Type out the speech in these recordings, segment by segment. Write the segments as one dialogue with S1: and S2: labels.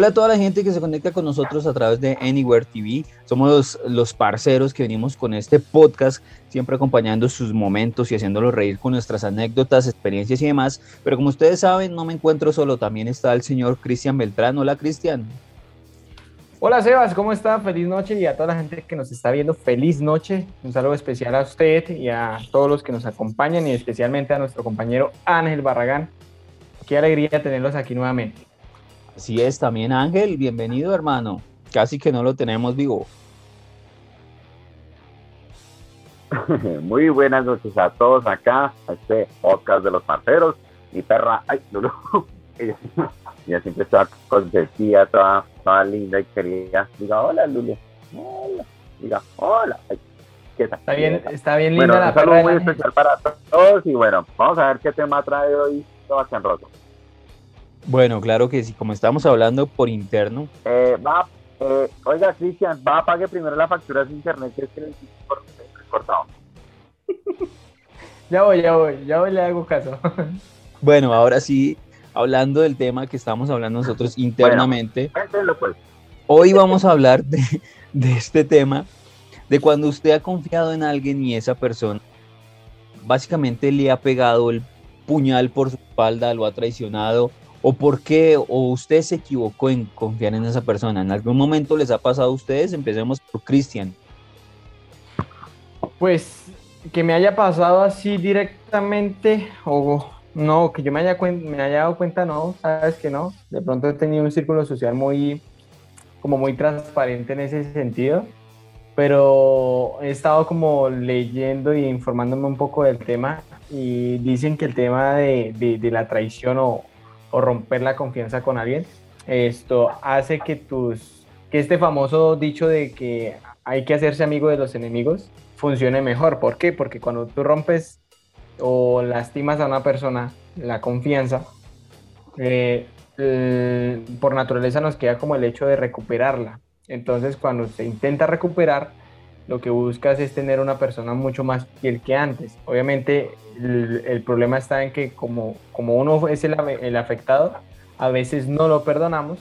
S1: Hola a toda la gente que se conecta con nosotros a través de Anywhere TV. Somos los, parceros que venimos con este podcast, siempre acompañando sus momentos y haciéndolos reír con nuestras anécdotas, experiencias y demás. Pero como ustedes saben, no me encuentro solo, también está el señor Cristian Beltrán. Hola Cristian.
S2: Hola Sebas, ¿cómo está? Feliz noche y a toda la gente que nos está viendo, feliz noche. Un saludo especial a usted y a todos los que nos acompañan y especialmente a nuestro compañero Ángel Barragán. Qué alegría tenerlos aquí nuevamente.
S1: Así es, también Ángel, bienvenido hermano. Casi que no lo tenemos vivo.
S3: Muy buenas noches a todos acá, a este podcast de los parceros. Mi perra, ay, Lulu, ella, siempre está consentida, toda, toda linda y querida. Diga, hola Lulu, hola, diga, hola.
S2: ¿qué tal? Está bien, está bien linda bueno, la un saludo
S3: muy especial para todos y bueno, vamos a ver qué tema trae hoy Sebastián Roto.
S1: Bueno, claro que sí, como estamos hablando por interno.
S3: Eh, va, eh, oiga, Cristian, va, pague primero la factura de internet, que es que le cortado.
S2: ya voy, ya voy, ya voy, le hago caso.
S1: bueno, ahora sí, hablando del tema que estamos hablando nosotros internamente.
S3: pues.
S1: Hoy vamos a hablar de, de este tema, de cuando usted ha confiado en alguien y esa persona básicamente le ha pegado el puñal por su espalda, lo ha traicionado o por qué o usted se equivocó en confiar en esa persona. ¿En algún momento les ha pasado a ustedes? Empecemos por Cristian.
S2: Pues que me haya pasado así directamente o no, que yo me haya, me haya dado cuenta, no, sabes que no. De pronto he tenido un círculo social muy, como muy transparente en ese sentido, pero he estado como leyendo y informándome un poco del tema y dicen que el tema de, de la traición o, o romper la confianza con alguien, esto hace que tus que este famoso dicho de que hay que hacerse amigo de los enemigos funcione mejor. ¿Por qué? Porque cuando tú rompes o lastimas a una persona la confianza, eh, por naturaleza nos queda como el hecho de recuperarla. Entonces, cuando se intenta recuperar, lo que buscas es tener una persona mucho más fiel que antes. Obviamente, el, problema está en que como, como uno es el, el afectado, a veces no lo perdonamos,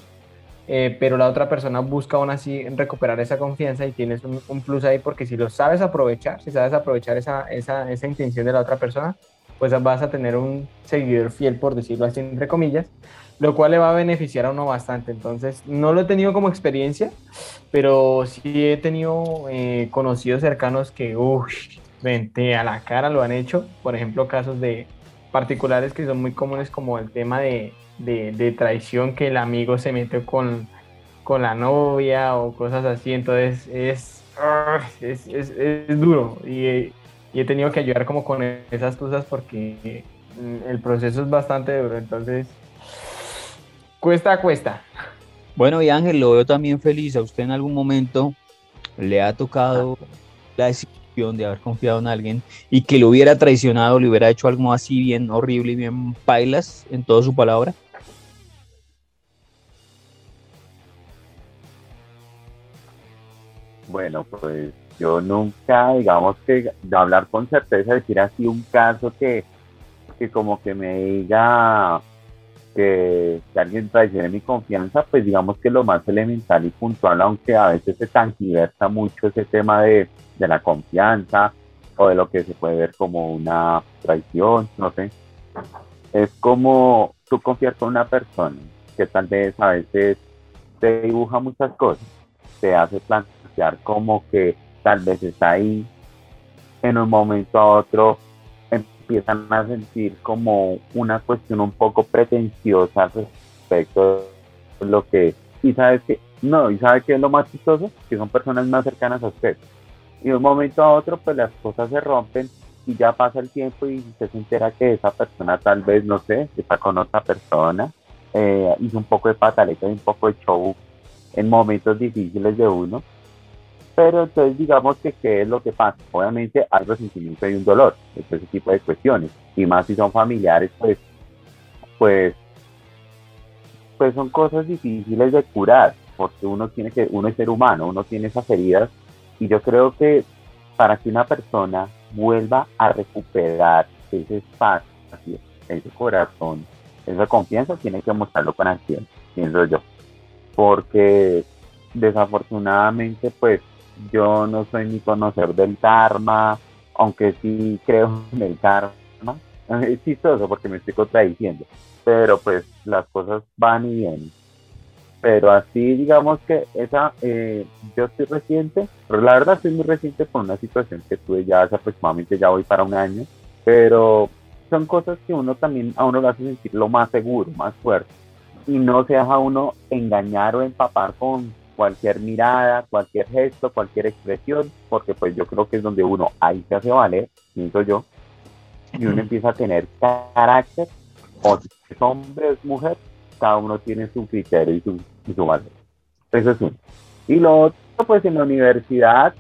S2: eh, pero la otra persona busca aún así recuperar esa confianza y tienes un, plus ahí porque si lo sabes aprovechar, si sabes aprovechar esa, esa, esa, intención de la otra persona, pues vas a tener un seguidor fiel, por decirlo así, entre comillas, lo cual le va a beneficiar a uno bastante. Entonces, no lo he tenido como experiencia, pero sí he tenido eh, conocidos cercanos que, uff, frente a la cara lo han hecho. Por ejemplo, casos de particulares que son muy comunes como el tema de, de, traición, que el amigo se mete con, con la novia o cosas así. Entonces es, es, es, es, duro y, y, he tenido que ayudar como con esas cosas porque el proceso es bastante duro. Entonces, cuesta, cuesta.
S1: Bueno, y Ángel, lo veo también feliz. ¿A usted en algún momento le ha tocado la decisión de haber confiado en alguien y que lo hubiera traicionado, le hubiera hecho algo así bien horrible y bien pailas en toda su palabra?
S3: Bueno, pues yo nunca, digamos que de hablar con certeza, decir así un caso que, que como que me diga que, alguien traicione mi confianza, pues digamos que lo más elemental y puntual, aunque a veces se tangiversa mucho ese tema de, de la confianza o de lo que se puede ver como una traición, no sé. Es como tú confiar con una persona que tal vez a veces te dibuja muchas cosas, te hace plantear como que tal vez está ahí, en un momento a otro empiezan a sentir como una cuestión un poco pretenciosa respecto de lo que, y sabes que, no, y sabes que es lo más chistoso, que son personas más cercanas a usted y de un momento a otro pues las cosas se rompen y ya pasa el tiempo y usted se entera que esa persona tal vez, no sé, está con otra persona, eh, hizo un poco de pataleta y un poco de show en momentos difíciles de uno. Pero entonces digamos que qué es lo que pasa. Obviamente hay resentimiento y un dolor, ese tipo de cuestiones. Y más si son familiares, pues, pues, pues son cosas difíciles de curar, porque uno tiene que, uno es ser humano, uno tiene esas heridas y yo creo que para que una persona vuelva a recuperar ese espacio, ese corazón, esa confianza, tiene que mostrarlo con acción, pienso yo. porque desafortunadamente pues yo no soy ni conocer del karma, aunque sí creo en el karma. Es chistoso porque me estoy contradiciendo, pero pues las cosas van y vienen. Pero así digamos que esa, eh, yo estoy reciente, pero la verdad estoy muy reciente con una situación que tuve ya hace aproximadamente ya voy para un año, pero son cosas que uno también a uno lo hace sentir lo más seguro, más fuerte. Y no se deja uno engañar o empapar con cualquier mirada, cualquier gesto, cualquier expresión, porque pues yo creo que es donde uno ahí se hace valer, siento yo, y uno empieza a tener carácter, o si es hombre o es mujer, cada uno tiene su criterio y su, y su valor. Eso es uno. Y lo otro, pues en la universidad,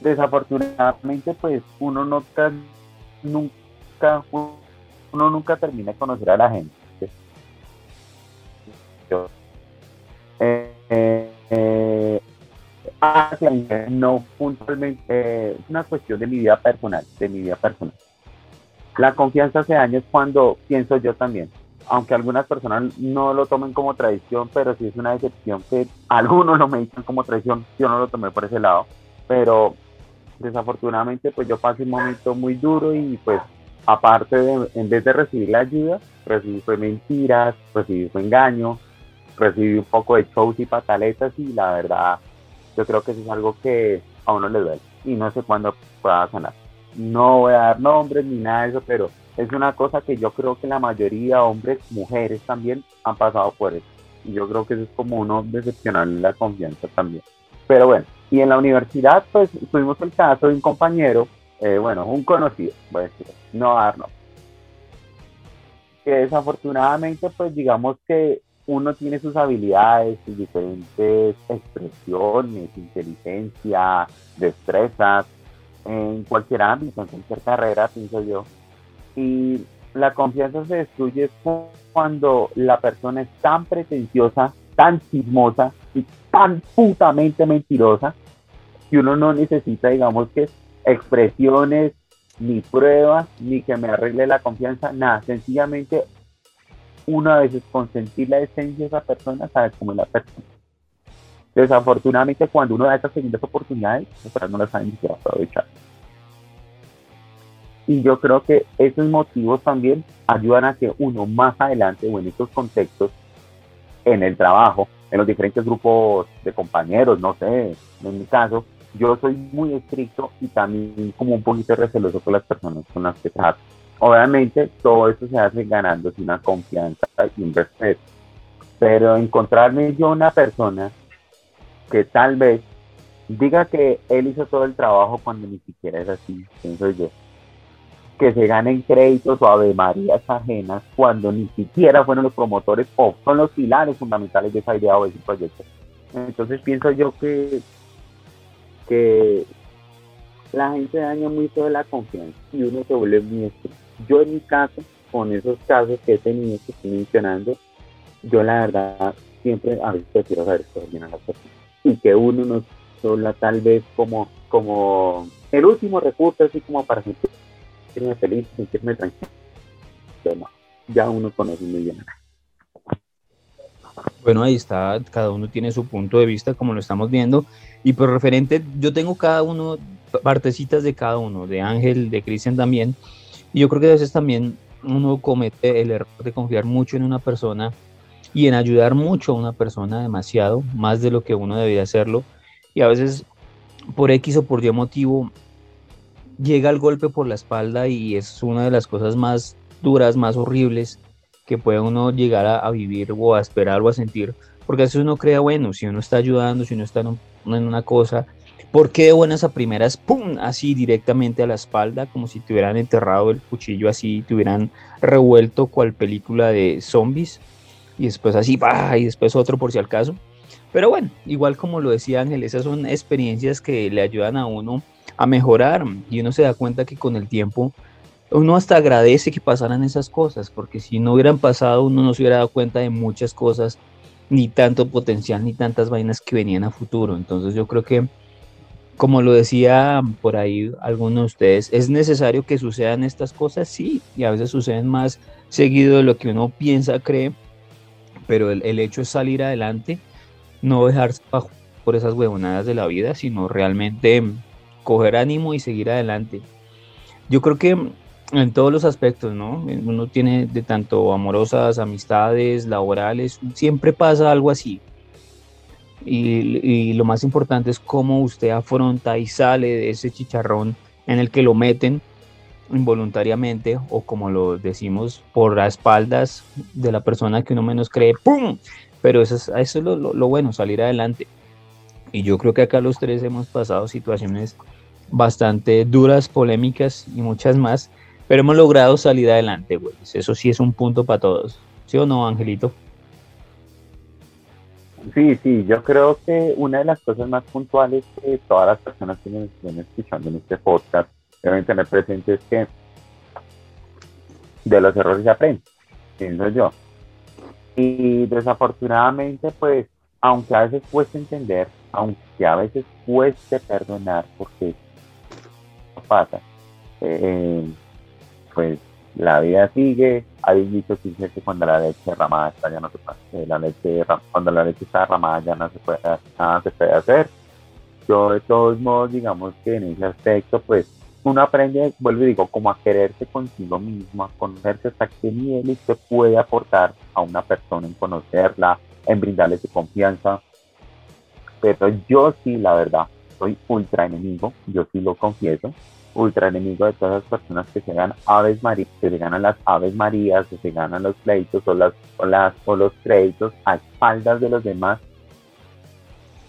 S3: desafortunadamente, pues uno no nunca, uno nunca termina de conocer a la gente. Eh, no puntualmente, eh, es una cuestión de mi vida personal, de mi vida personal. La confianza hace años cuando pienso yo también, aunque algunas personas no lo tomen como tradición, pero sí es una decepción que algunos lo meditan como tradición, yo no lo tomé por ese lado, pero desafortunadamente pues yo pasé un momento muy duro y pues aparte de, en vez de recibir la ayuda, recibí fue mentiras, recibí fue engaño, recibí un poco de shows y pataletas y la verdad yo creo que eso es algo que a uno le duele y no sé cuándo pueda sanar. No voy a dar nombres ni nada de eso, pero es una cosa que yo creo que la mayoría, hombres, mujeres también, han pasado por eso. Y yo creo que eso es como uno decepcionar la confianza también. Pero bueno, y en la universidad, pues tuvimos el caso de un compañero, eh, bueno, un conocido, voy a decir, no dar que desafortunadamente, pues digamos que uno tiene sus habilidades, sus diferentes expresiones, inteligencia, destrezas, en cualquier ámbito, en cualquier carrera, pienso yo. Y la confianza se destruye cuando la persona es tan pretenciosa, tan chismosa y tan putamente mentirosa que uno no necesita, digamos que, expresiones, ni pruebas, ni que me arregle la confianza, nada. Sencillamente, una vez con sentir la esencia de esa persona, sabe cómo es la persona. Desafortunadamente, cuando uno da esas segundas oportunidades, no las saben ni siquiera aprovechar. Y yo creo que esos motivos también ayudan a que uno más adelante o en estos contextos, en el trabajo, en los diferentes grupos de compañeros, no sé, en mi caso, yo soy muy estricto y también como un poquito receloso con las personas con las que trato. Obviamente todo eso se hace ganando una confianza y un respeto. Pero encontrarme yo una persona que tal vez diga que él hizo todo el trabajo cuando ni siquiera es así, pienso yo que se ganen créditos o avemarías ajenas cuando ni siquiera fueron los promotores o son los pilares fundamentales de esa idea o de ese proyecto. Entonces pienso yo que, que la gente daña mucho la confianza y uno se vuelve muy estricto. Yo en mi caso, con esos casos que he tenido, que estoy mencionando, yo la verdad siempre a veces prefiero saber bien a las personas y que uno no solo tal vez como, como el último recurso, así como para sentir sentirme feliz, sentirme tranquilo. ya uno conoce muy bien.
S1: Bueno, ahí está, cada uno tiene su punto de vista, como lo estamos viendo. Y por referente, yo tengo cada uno, partecitas de cada uno, de Ángel, de Cristian también. Y yo creo que a veces también uno comete el error de confiar mucho en una persona y en ayudar mucho a una persona demasiado, más de lo que uno debería hacerlo. Y a veces, por X o por Y motivo, llega el golpe por la espalda y es una de las cosas más duras, más horribles que puede uno llegar a, vivir o a esperar o a sentir, porque a veces uno crea, bueno, si uno está ayudando, si uno está en, una cosa, ¿por qué de buenas a primeras, pum, así directamente a la espalda, como si te hubieran enterrado el cuchillo así, te hubieran revuelto cual película de zombies, y después así, va, y después otro por si al caso? Pero bueno, igual como lo decía Ángel, esas son experiencias que le ayudan a uno a mejorar y uno se da cuenta que con el tiempo uno hasta agradece que pasaran esas cosas, porque si no hubieran pasado uno no se hubiera dado cuenta de muchas cosas, ni tanto potencial, ni tantas vainas que venían a futuro. Entonces yo creo que, como lo decía por ahí algunos de ustedes, es necesario que sucedan estas cosas, sí, y a veces suceden más seguido de lo que uno piensa, cree, pero el, el hecho es salir adelante no dejarse bajo por esas huevonadas de la vida, sino realmente coger ánimo y seguir adelante. Yo creo que en todos los aspectos, ¿no? Uno tiene de tanto amorosas, amistades, laborales, siempre pasa algo así. Y, lo más importante es cómo usted afronta y sale de ese chicharrón en el que lo meten involuntariamente o como lo decimos por las espaldas de la persona que uno menos cree, ¡pum! Pero eso es, eso es lo, lo bueno, salir adelante. Y yo creo que acá los tres hemos pasado situaciones bastante duras, polémicas y muchas más, pero hemos logrado salir adelante, güey. Eso sí es un punto para todos. ¿Sí o no, Angelito?
S3: Sí, sí, yo creo que una de las cosas más puntuales que todas las personas que nos estén escuchando en este podcast deben tener presente es que de los errores se aprende, pienso yo. Y desafortunadamente, pues, aunque a veces cueste entender, aunque a veces cueste perdonar, porque pasa, eh, pues la vida sigue, hay un que dice que cuando la leche derramada está ya no se puede, la leche, cuando la leche está derramada ya no se puede, nada se puede hacer. Yo de todos modos, digamos que en ese aspecto, pues uno aprende, vuelvo y digo, como a quererse consigo mismo, a conocerse hasta qué nivel usted puede aportar a una persona en conocerla, en brindarle su confianza. Pero yo sí, la verdad, soy ultra enemigo, yo sí lo confieso, ultra enemigo de todas las personas que se ganan aves marías, que se ganan las aves marías, que se ganan los pleitos o, las, o, las, o los créditos a espaldas de los demás,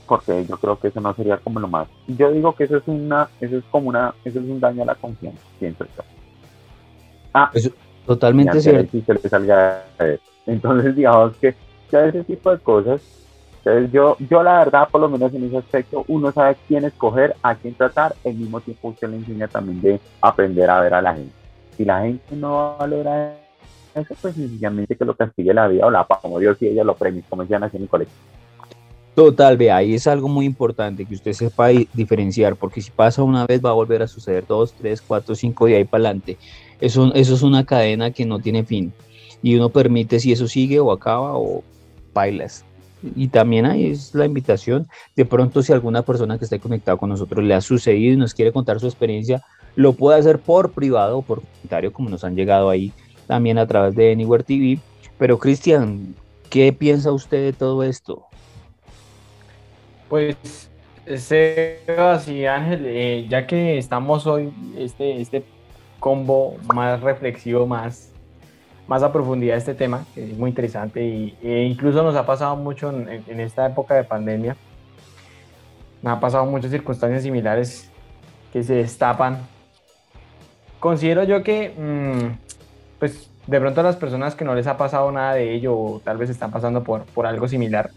S3: porque yo creo que eso no sería como lo más. Yo digo que eso es una, eso es como una, eso es un daño a la confianza, siento yo.
S1: Ah, totalmente cierto.
S3: Le salga Entonces digamos que ya ese tipo de cosas entonces yo, yo la verdad, por lo menos en ese aspecto, uno sabe quién escoger, a quién tratar, al mismo tiempo usted le enseña también de aprender a ver a la gente. Si la gente no valora eso, pues sencillamente que lo castigue la vida o la como Dios y ella lo premie, como decían así en el colegio.
S1: Total, vea, ahí es algo muy importante que usted sepa diferenciar, porque si pasa una vez va a volver a suceder dos, tres, cuatro, cinco y ahí para adelante. Eso, eso es una cadena que no tiene fin. Y uno permite si eso sigue o acaba o bailas y también ahí es la invitación. De pronto, si alguna persona que esté conectado con nosotros le ha sucedido y nos quiere contar su experiencia, lo puede hacer por privado o por comentario, como nos han llegado ahí también a través de Anywhere TV. Pero, Cristian, ¿qué piensa usted de todo esto?
S2: Pues, Sebas y Ángel, eh, ya que estamos hoy, este, este combo más reflexivo, más más a profundidad este tema, que es muy interesante y, e incluso nos ha pasado mucho en, esta época de pandemia. Nos ha pasado muchas circunstancias similares que se destapan. Considero yo que, mm, pues, de pronto a las personas que no les ha pasado nada de ello o tal vez están pasando por, por algo similar,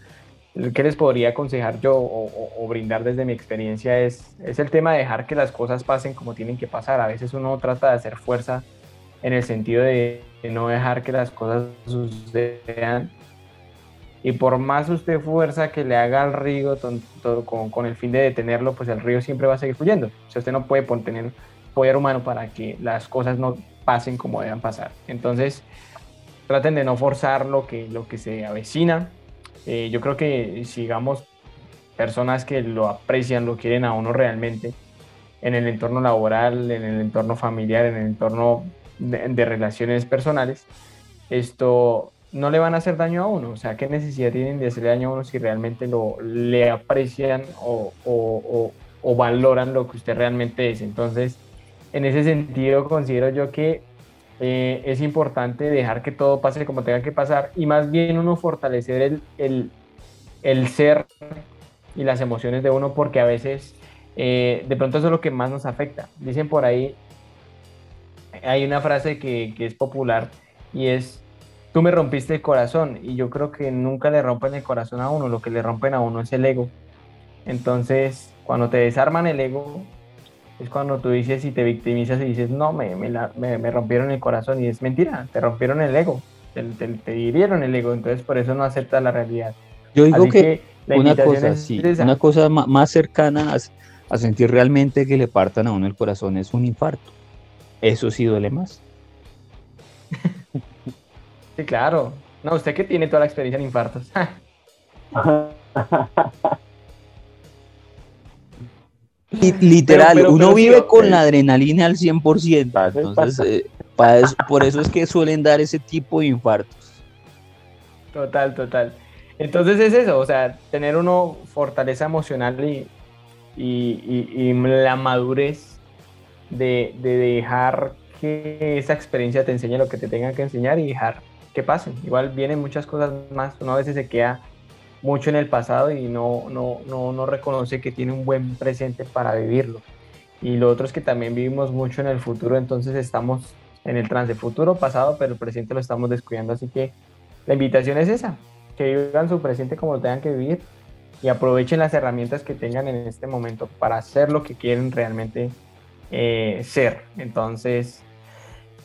S2: ¿qué les podría aconsejar yo o, o, brindar desde mi experiencia es, es el tema de dejar que las cosas pasen como tienen que pasar. A veces uno trata de hacer fuerza en el sentido de no dejar que las cosas sucedan. Y por más usted fuerza que le haga al río con, con, el fin de detenerlo, pues el río siempre va a seguir fluyendo. O sea, usted no puede tener poder humano para que las cosas no pasen como deban pasar. Entonces, traten de no forzar lo que, lo que se avecina. Eh, yo creo que sigamos personas que lo aprecian, lo quieren a uno realmente, en el entorno laboral, en el entorno familiar, en el entorno de, relaciones personales, esto no le van a hacer daño a uno. O sea, ¿qué necesidad tienen de hacerle daño a uno si realmente lo, le aprecian o, o, o, valoran lo que usted realmente es? Entonces, en ese sentido, considero yo que eh, es importante dejar que todo pase como tenga que pasar y más bien uno fortalecer el, el, el ser y las emociones de uno porque a veces eh, de pronto eso es lo que más nos afecta. Dicen por ahí, hay una frase que, es popular y es, tú me rompiste el corazón y yo creo que nunca le rompen el corazón a uno, lo que le rompen a uno es el ego. Entonces, cuando te desarman el ego, es cuando tú dices y te victimizas y dices, no, me, me, rompieron el corazón y es mentira, te rompieron el ego, te, te, hirieron el ego, entonces por eso no aceptas la realidad.
S1: Yo digo que, una cosa, sí, una cosa más cercana a, a sentir realmente que le partan a uno el corazón es un infarto. Eso sí duele más.
S2: sí, claro. No, usted que tiene toda la experiencia en infartos.
S1: Literal, uno vive con la adrenalina al 100%. Entonces, eh, por eso es que suelen dar ese tipo de infartos.
S2: Total, total. Entonces es eso, o sea, tener uno fortaleza emocional y, y, la madurez de, de, dejar que esa experiencia te enseñe lo que te tenga que enseñar y dejar que pasen. Igual vienen muchas cosas más, uno a veces se queda mucho en el pasado y no, no, no, no reconoce que tiene un buen presente para vivirlo. Y lo otro es que también vivimos mucho en el futuro, entonces estamos en el trance futuro, pasado, pero el presente lo estamos descuidando. Así que la invitación es esa, que vivan su presente como lo tengan que vivir y aprovechen las herramientas que tengan en este momento para hacer lo que quieren realmente eh, ser. Entonces,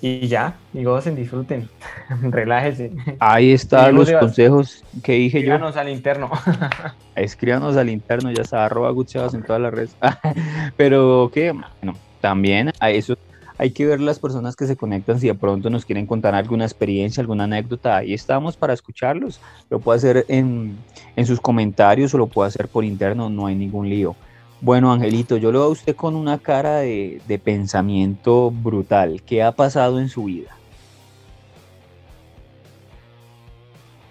S2: y ya, y gocen, disfruten, relájense.
S1: Ahí están los consejos que dije yo.
S2: Escríbanos al interno.
S1: Escríbanos al interno, ya está, arroba en todas las redes. Pero que, bueno, también a eso hay que ver las personas que se conectan si de pronto nos quieren contar alguna experiencia, alguna anécdota. Ahí estamos para escucharlos. Lo puede hacer en, en sus comentarios o lo puede hacer por interno, no hay ningún lío. Bueno, Angelito, yo lo veo a usted con una cara de, pensamiento brutal. ¿Qué ha pasado en su vida?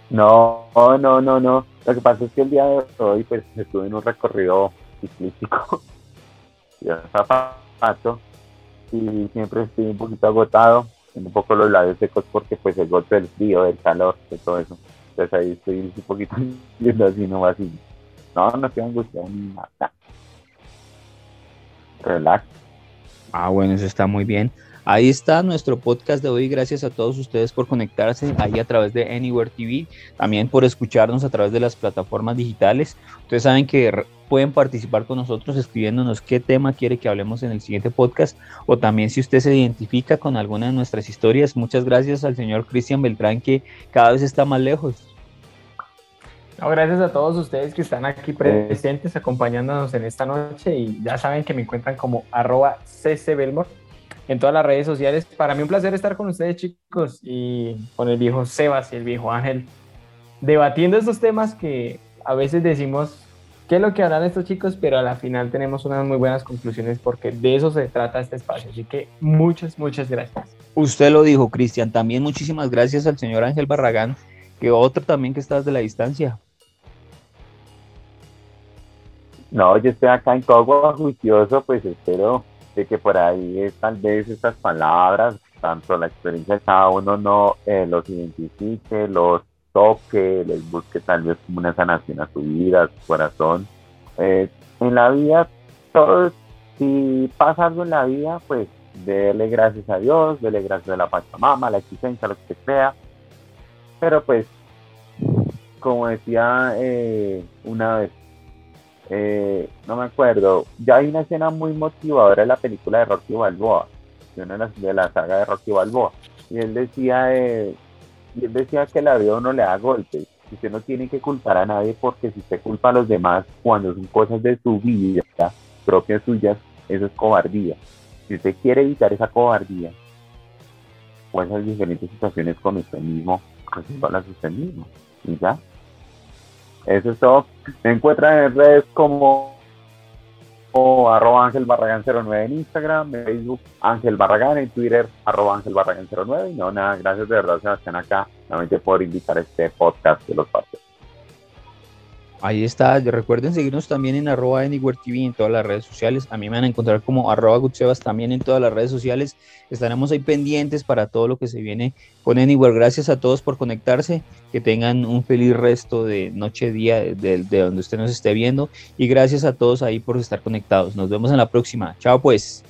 S3: No, no, no, no. Lo que pasa es que el día de hoy, pues, estuve en un recorrido ciclístico. ya zapato. Y siempre estoy un poquito agotado. Un poco los labios secos porque, pues, el golpe del frío, del calor, de todo eso. Entonces ahí estoy un poquito viendo así, no así. No, no estoy angustiado ni nada relax.
S1: Ah, bueno, eso está muy bien. Ahí está nuestro podcast de hoy. Gracias a todos ustedes por conectarse ahí a través de Anywhere TV, también por escucharnos a través de las plataformas digitales. Ustedes saben que pueden participar con nosotros escribiéndonos qué tema quiere que hablemos en el siguiente podcast o también si usted se identifica con alguna de nuestras historias. Muchas gracias al señor Cristian Beltrán que cada vez está más lejos
S2: gracias a todos ustedes que están aquí presentes acompañándonos en esta noche y ya saben que me encuentran como arroba ccbelmore en todas las redes sociales. Para mí un placer estar con ustedes chicos y con el viejo Sebas y el viejo Ángel debatiendo estos temas que a veces decimos qué es lo que harán estos chicos, pero a la final tenemos unas muy buenas conclusiones porque de eso se trata este espacio. Así que muchas, muchas gracias.
S1: Usted lo dijo, Cristian. También muchísimas gracias al señor Ángel Barragán, que otro también que está desde la distancia.
S3: No, yo estoy acá en Cogua juicioso, pues espero de que por ahí tal vez estas palabras, tanto la experiencia de cada uno no eh, los identifique, los toque, les busque tal vez como una sanación a su vida, a su corazón. Eh, en la vida, todo, si pasa algo en la vida, pues dele gracias a Dios, dele gracias a la Pachamama, a la existencia, a lo que sea. Pero pues, como decía eh, una vez eh, no me acuerdo, ya hay una escena muy motivadora en la película de Rocky Balboa, de, una de, la, saga de Rocky Balboa, y él decía, eh, y él decía que la vida no le da golpes, y usted no tiene que culpar a nadie porque si usted culpa a los demás cuando son cosas de su vida, propias suyas, eso es cobardía. Si usted quiere evitar esa cobardía o esas diferentes situaciones con usted mismo, resuélvalas usted mismo, ya. Eso es todo. Me encuentran en redes como arroba Ángel Barragán 09 en Instagram, en Facebook Ángel Barragán, en Twitter arroba Ángel Barragán 09. Y no, nada, gracias de verdad Sebastián acá, nuevamente por invitar este podcast de los partidos.
S1: Ahí está. Recuerden seguirnos también en arroba Anywhere TV en todas las redes sociales. A mí me van a encontrar como arroba Gutsebas también en todas las redes sociales. Estaremos ahí pendientes para todo lo que se viene con Anywhere. Gracias a todos por conectarse. Que tengan un feliz resto de noche, día, de, donde usted nos esté viendo. Y gracias a todos ahí por estar conectados. Nos vemos en la próxima. Chao pues.